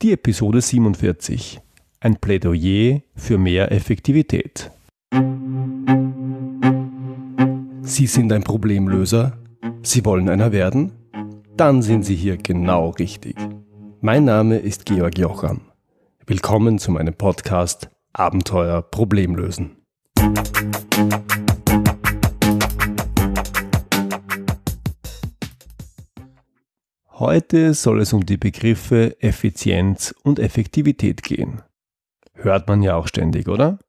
Die Episode 47. Ein Plädoyer für mehr Effektivität. Sie sind ein Problemlöser? Sie wollen einer werden? Dann sind Sie hier genau richtig. Mein Name ist Georg Jocham. Willkommen zu meinem Podcast Abenteuer Problemlösen. Heute soll es um die Begriffe Effizienz und Effektivität gehen. Hört man ja auch ständig, oder?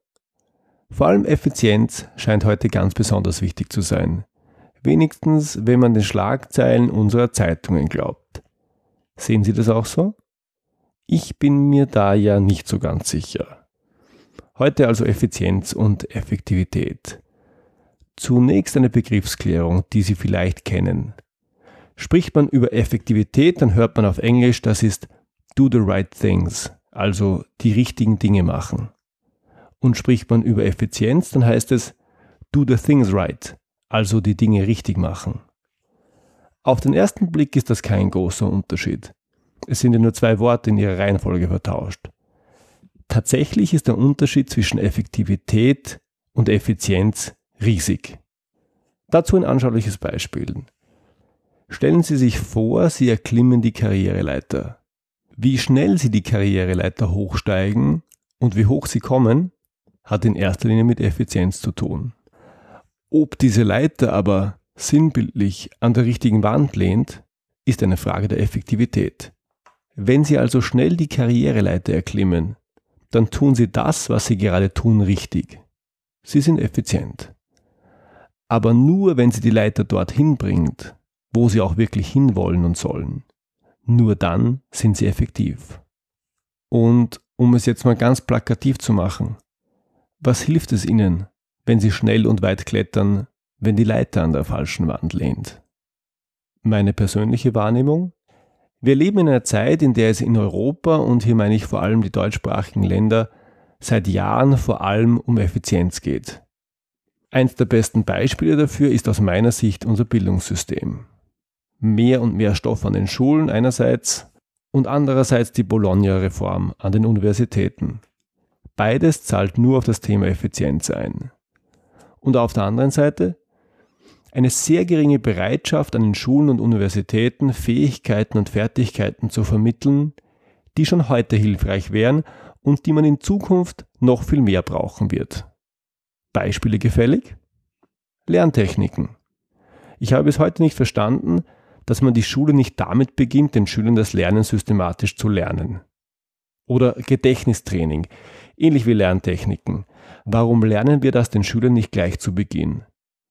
Vor allem Effizienz scheint heute ganz besonders wichtig zu sein. Wenigstens, wenn man den Schlagzeilen unserer Zeitungen glaubt. Sehen Sie das auch so? Ich bin mir da ja nicht so ganz sicher. Heute also Effizienz und Effektivität. Zunächst eine Begriffsklärung, die Sie vielleicht kennen. Spricht man über Effektivität, dann hört man auf Englisch, das ist do the right things, also die richtigen Dinge machen. Und spricht man über Effizienz, dann heißt es do the things right, also die Dinge richtig machen. Auf den ersten Blick ist das kein großer Unterschied. Es sind ja nur zwei Worte in ihrer Reihenfolge vertauscht. Tatsächlich ist der Unterschied zwischen Effektivität und Effizienz riesig. Dazu ein anschauliches Beispiel. Stellen Sie sich vor, Sie erklimmen die Karriereleiter. Wie schnell Sie die Karriereleiter hochsteigen und wie hoch Sie kommen, hat in erster Linie mit Effizienz zu tun. Ob diese Leiter aber sinnbildlich an der richtigen Wand lehnt, ist eine Frage der Effektivität. Wenn Sie also schnell die Karriereleiter erklimmen, dann tun Sie das, was Sie gerade tun, richtig. Sie sind effizient. Aber nur wenn Sie die Leiter dorthin bringt, wo sie auch wirklich hinwollen und sollen. Nur dann sind sie effektiv. Und um es jetzt mal ganz plakativ zu machen, was hilft es ihnen, wenn sie schnell und weit klettern, wenn die Leiter an der falschen Wand lehnt? Meine persönliche Wahrnehmung? Wir leben in einer Zeit, in der es in Europa, und hier meine ich vor allem die deutschsprachigen Länder, seit Jahren vor allem um Effizienz geht. Eins der besten Beispiele dafür ist aus meiner Sicht unser Bildungssystem mehr und mehr Stoff an den Schulen einerseits und andererseits die Bologna-Reform an den Universitäten. Beides zahlt nur auf das Thema Effizienz ein. Und auf der anderen Seite eine sehr geringe Bereitschaft an den Schulen und Universitäten, Fähigkeiten und Fertigkeiten zu vermitteln, die schon heute hilfreich wären und die man in Zukunft noch viel mehr brauchen wird. Beispiele gefällig? Lerntechniken. Ich habe bis heute nicht verstanden, dass man die Schule nicht damit beginnt, den Schülern das Lernen systematisch zu lernen. Oder Gedächtnistraining, ähnlich wie Lerntechniken. Warum lernen wir das den Schülern nicht gleich zu Beginn?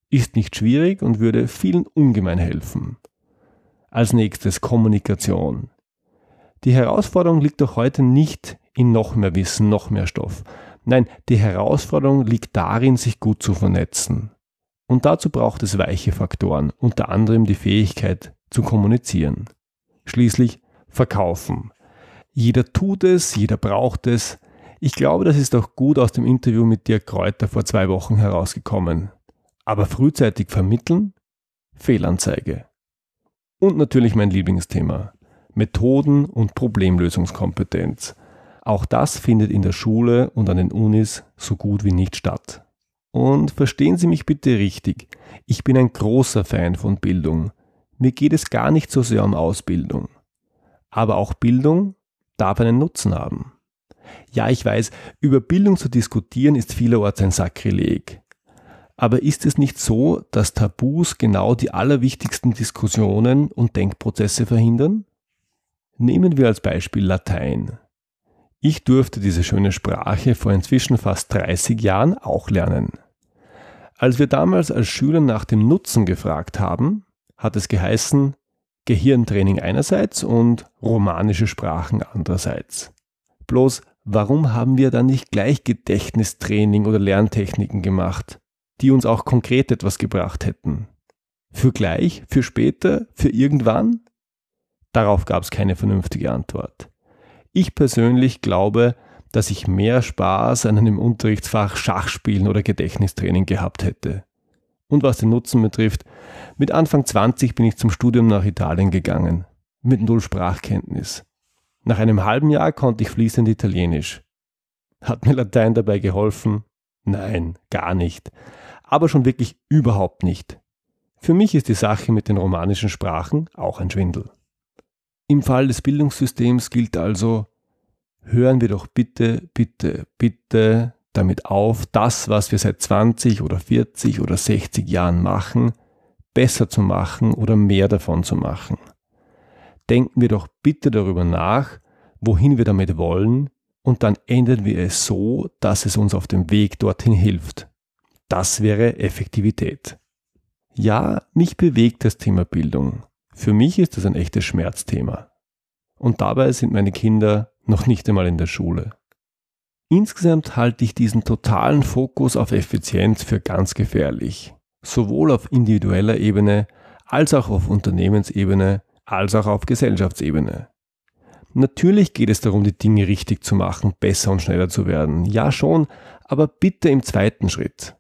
Ist nicht schwierig und würde vielen ungemein helfen. Als nächstes Kommunikation. Die Herausforderung liegt doch heute nicht in noch mehr Wissen, noch mehr Stoff. Nein, die Herausforderung liegt darin, sich gut zu vernetzen. Und dazu braucht es weiche Faktoren, unter anderem die Fähigkeit, zu kommunizieren. Schließlich verkaufen. Jeder tut es, jeder braucht es. Ich glaube, das ist auch gut aus dem Interview mit Dirk Kräuter vor zwei Wochen herausgekommen. Aber frühzeitig vermitteln? Fehlanzeige. Und natürlich mein Lieblingsthema. Methoden und Problemlösungskompetenz. Auch das findet in der Schule und an den Unis so gut wie nicht statt. Und verstehen Sie mich bitte richtig, ich bin ein großer Fan von Bildung mir geht es gar nicht so sehr um Ausbildung. Aber auch Bildung darf einen Nutzen haben. Ja, ich weiß, über Bildung zu diskutieren ist vielerorts ein Sakrileg. Aber ist es nicht so, dass Tabus genau die allerwichtigsten Diskussionen und Denkprozesse verhindern? Nehmen wir als Beispiel Latein. Ich durfte diese schöne Sprache vor inzwischen fast 30 Jahren auch lernen. Als wir damals als Schüler nach dem Nutzen gefragt haben, hat es geheißen, Gehirntraining einerseits und romanische Sprachen andererseits. Bloß, warum haben wir dann nicht gleich Gedächtnistraining oder Lerntechniken gemacht, die uns auch konkret etwas gebracht hätten? Für gleich, für später, für irgendwann? Darauf gab es keine vernünftige Antwort. Ich persönlich glaube, dass ich mehr Spaß an einem Unterrichtsfach Schachspielen oder Gedächtnistraining gehabt hätte. Und was den Nutzen betrifft, mit Anfang 20 bin ich zum Studium nach Italien gegangen. Mit null Sprachkenntnis. Nach einem halben Jahr konnte ich fließend Italienisch. Hat mir Latein dabei geholfen? Nein, gar nicht. Aber schon wirklich überhaupt nicht. Für mich ist die Sache mit den romanischen Sprachen auch ein Schwindel. Im Fall des Bildungssystems gilt also, hören wir doch bitte, bitte, bitte damit auf, das, was wir seit 20 oder 40 oder 60 Jahren machen, besser zu machen oder mehr davon zu machen. Denken wir doch bitte darüber nach, wohin wir damit wollen, und dann ändern wir es so, dass es uns auf dem Weg dorthin hilft. Das wäre Effektivität. Ja, mich bewegt das Thema Bildung. Für mich ist das ein echtes Schmerzthema. Und dabei sind meine Kinder noch nicht einmal in der Schule. Insgesamt halte ich diesen totalen Fokus auf Effizienz für ganz gefährlich, sowohl auf individueller Ebene als auch auf Unternehmensebene als auch auf Gesellschaftsebene. Natürlich geht es darum, die Dinge richtig zu machen, besser und schneller zu werden. Ja schon, aber bitte im zweiten Schritt.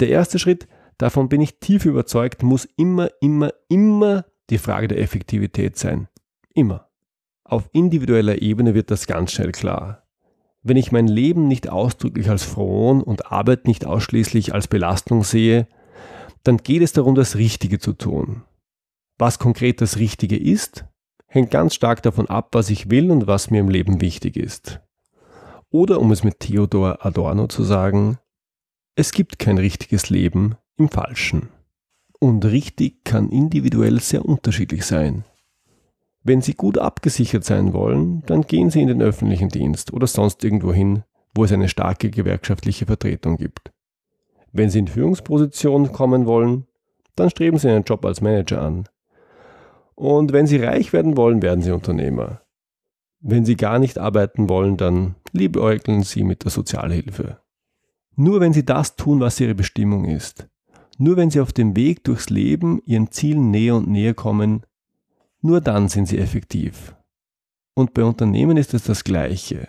Der erste Schritt, davon bin ich tief überzeugt, muss immer, immer, immer die Frage der Effektivität sein. Immer. Auf individueller Ebene wird das ganz schnell klar. Wenn ich mein Leben nicht ausdrücklich als frohen und Arbeit nicht ausschließlich als Belastung sehe, dann geht es darum, das Richtige zu tun. Was konkret das Richtige ist, hängt ganz stark davon ab, was ich will und was mir im Leben wichtig ist. Oder um es mit Theodor Adorno zu sagen, es gibt kein richtiges Leben im Falschen. Und richtig kann individuell sehr unterschiedlich sein. Wenn Sie gut abgesichert sein wollen, dann gehen Sie in den öffentlichen Dienst oder sonst irgendwo hin, wo es eine starke gewerkschaftliche Vertretung gibt. Wenn Sie in Führungspositionen kommen wollen, dann streben Sie einen Job als Manager an. Und wenn Sie reich werden wollen, werden Sie Unternehmer. Wenn Sie gar nicht arbeiten wollen, dann liebäugeln Sie mit der Sozialhilfe. Nur wenn Sie das tun, was Ihre Bestimmung ist, nur wenn Sie auf dem Weg durchs Leben Ihren Zielen näher und näher kommen, nur dann sind sie effektiv. Und bei Unternehmen ist es das Gleiche.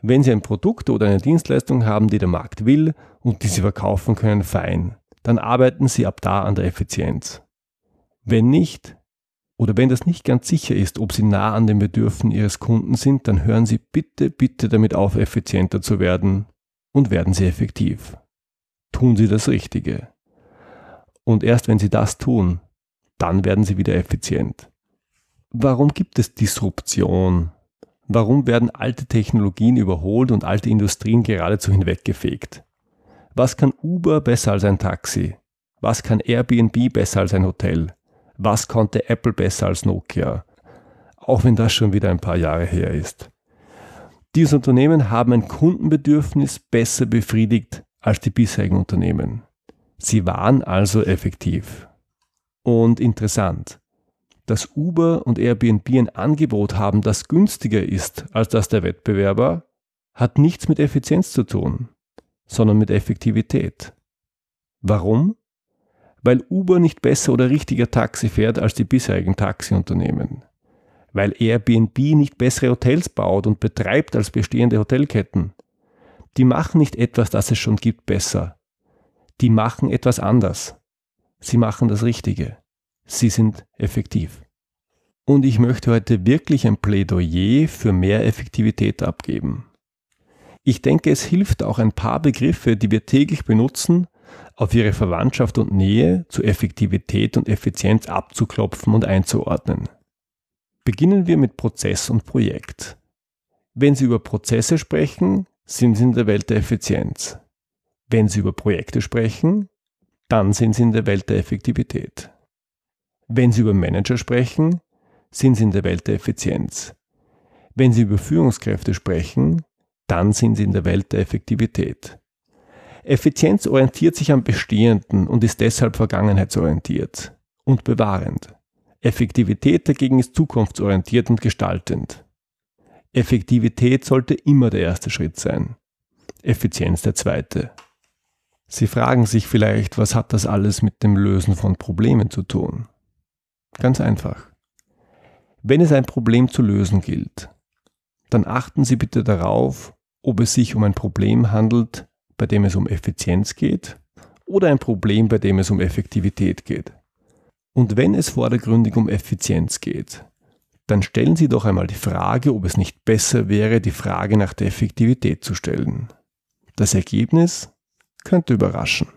Wenn Sie ein Produkt oder eine Dienstleistung haben, die der Markt will und die Sie verkaufen können, fein. Dann arbeiten Sie ab da an der Effizienz. Wenn nicht, oder wenn das nicht ganz sicher ist, ob Sie nah an den Bedürfen Ihres Kunden sind, dann hören Sie bitte, bitte damit auf, effizienter zu werden und werden Sie effektiv. Tun Sie das Richtige. Und erst wenn Sie das tun, dann werden Sie wieder effizient. Warum gibt es Disruption? Warum werden alte Technologien überholt und alte Industrien geradezu hinweggefegt? Was kann Uber besser als ein Taxi? Was kann Airbnb besser als ein Hotel? Was konnte Apple besser als Nokia? Auch wenn das schon wieder ein paar Jahre her ist. Diese Unternehmen haben ein Kundenbedürfnis besser befriedigt als die bisherigen Unternehmen. Sie waren also effektiv. Und interessant dass Uber und Airbnb ein Angebot haben, das günstiger ist als das der Wettbewerber, hat nichts mit Effizienz zu tun, sondern mit Effektivität. Warum? Weil Uber nicht besser oder richtiger Taxi fährt als die bisherigen Taxiunternehmen. Weil Airbnb nicht bessere Hotels baut und betreibt als bestehende Hotelketten. Die machen nicht etwas, das es schon gibt, besser. Die machen etwas anders. Sie machen das Richtige sie sind effektiv. Und ich möchte heute wirklich ein Plädoyer für mehr Effektivität abgeben. Ich denke, es hilft auch ein paar Begriffe, die wir täglich benutzen, auf ihre Verwandtschaft und Nähe zu Effektivität und Effizienz abzuklopfen und einzuordnen. Beginnen wir mit Prozess und Projekt. Wenn Sie über Prozesse sprechen, sind Sie in der Welt der Effizienz. Wenn Sie über Projekte sprechen, dann sind Sie in der Welt der Effektivität. Wenn Sie über Manager sprechen, sind Sie in der Welt der Effizienz. Wenn Sie über Führungskräfte sprechen, dann sind Sie in der Welt der Effektivität. Effizienz orientiert sich am Bestehenden und ist deshalb vergangenheitsorientiert und bewahrend. Effektivität dagegen ist zukunftsorientiert und gestaltend. Effektivität sollte immer der erste Schritt sein. Effizienz der zweite. Sie fragen sich vielleicht, was hat das alles mit dem Lösen von Problemen zu tun? Ganz einfach. Wenn es ein Problem zu lösen gilt, dann achten Sie bitte darauf, ob es sich um ein Problem handelt, bei dem es um Effizienz geht oder ein Problem, bei dem es um Effektivität geht. Und wenn es vordergründig um Effizienz geht, dann stellen Sie doch einmal die Frage, ob es nicht besser wäre, die Frage nach der Effektivität zu stellen. Das Ergebnis könnte überraschen.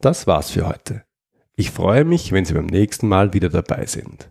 Das war's für heute. Ich freue mich, wenn Sie beim nächsten Mal wieder dabei sind.